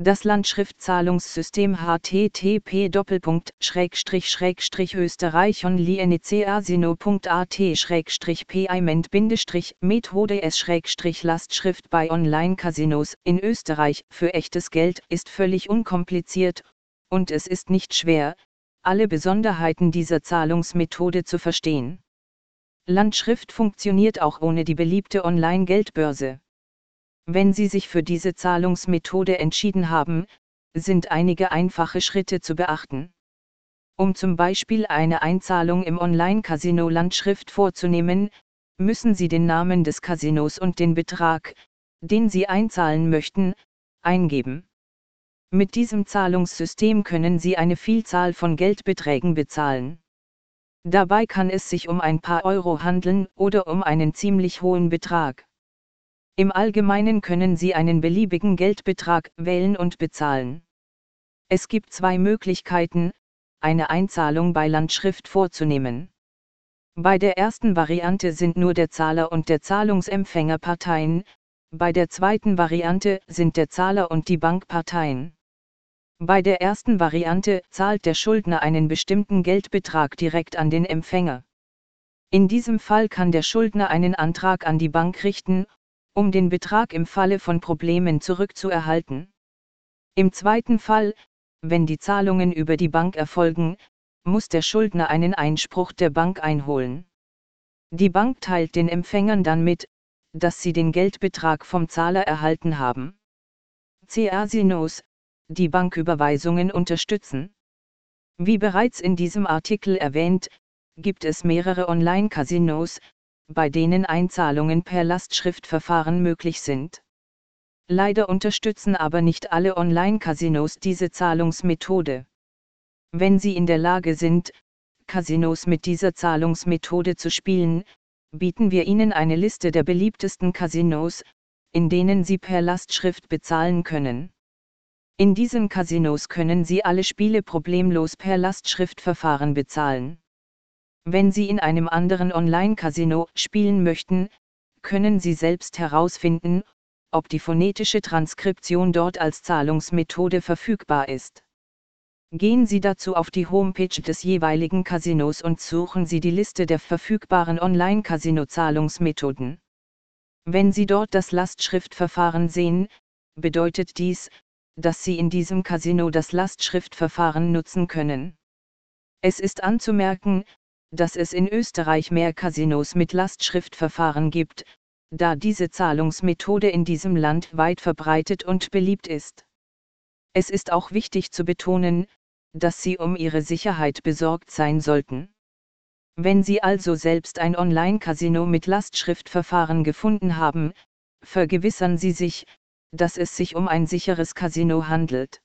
Das Landschriftzahlungssystem http österreich payment methode s lastschrift bei Online-Casinos in Österreich für echtes Geld ist völlig unkompliziert, und es ist nicht schwer, alle Besonderheiten dieser Zahlungsmethode zu verstehen. Landschrift funktioniert auch ohne die beliebte Online-Geldbörse. Wenn Sie sich für diese Zahlungsmethode entschieden haben, sind einige einfache Schritte zu beachten. Um zum Beispiel eine Einzahlung im Online-Casino Landschrift vorzunehmen, müssen Sie den Namen des Casinos und den Betrag, den Sie einzahlen möchten, eingeben. Mit diesem Zahlungssystem können Sie eine Vielzahl von Geldbeträgen bezahlen. Dabei kann es sich um ein paar Euro handeln oder um einen ziemlich hohen Betrag. Im Allgemeinen können Sie einen beliebigen Geldbetrag wählen und bezahlen. Es gibt zwei Möglichkeiten, eine Einzahlung bei Landschrift vorzunehmen. Bei der ersten Variante sind nur der Zahler und der Zahlungsempfänger Parteien, bei der zweiten Variante sind der Zahler und die Bank Parteien. Bei der ersten Variante zahlt der Schuldner einen bestimmten Geldbetrag direkt an den Empfänger. In diesem Fall kann der Schuldner einen Antrag an die Bank richten um den Betrag im Falle von Problemen zurückzuerhalten. Im zweiten Fall, wenn die Zahlungen über die Bank erfolgen, muss der Schuldner einen Einspruch der Bank einholen. Die Bank teilt den Empfängern dann mit, dass sie den Geldbetrag vom Zahler erhalten haben. CA-Sinos, die Banküberweisungen unterstützen. Wie bereits in diesem Artikel erwähnt, gibt es mehrere Online-Casinos, bei denen Einzahlungen per Lastschriftverfahren möglich sind. Leider unterstützen aber nicht alle Online-Casinos diese Zahlungsmethode. Wenn Sie in der Lage sind, Casinos mit dieser Zahlungsmethode zu spielen, bieten wir Ihnen eine Liste der beliebtesten Casinos, in denen Sie per Lastschrift bezahlen können. In diesen Casinos können Sie alle Spiele problemlos per Lastschriftverfahren bezahlen. Wenn Sie in einem anderen Online-Casino spielen möchten, können Sie selbst herausfinden, ob die phonetische Transkription dort als Zahlungsmethode verfügbar ist. Gehen Sie dazu auf die Homepage des jeweiligen Casinos und suchen Sie die Liste der verfügbaren Online-Casino-Zahlungsmethoden. Wenn Sie dort das Lastschriftverfahren sehen, bedeutet dies, dass Sie in diesem Casino das Lastschriftverfahren nutzen können. Es ist anzumerken, dass es in Österreich mehr Casinos mit Lastschriftverfahren gibt, da diese Zahlungsmethode in diesem Land weit verbreitet und beliebt ist. Es ist auch wichtig zu betonen, dass Sie um Ihre Sicherheit besorgt sein sollten. Wenn Sie also selbst ein Online-Casino mit Lastschriftverfahren gefunden haben, vergewissern Sie sich, dass es sich um ein sicheres Casino handelt.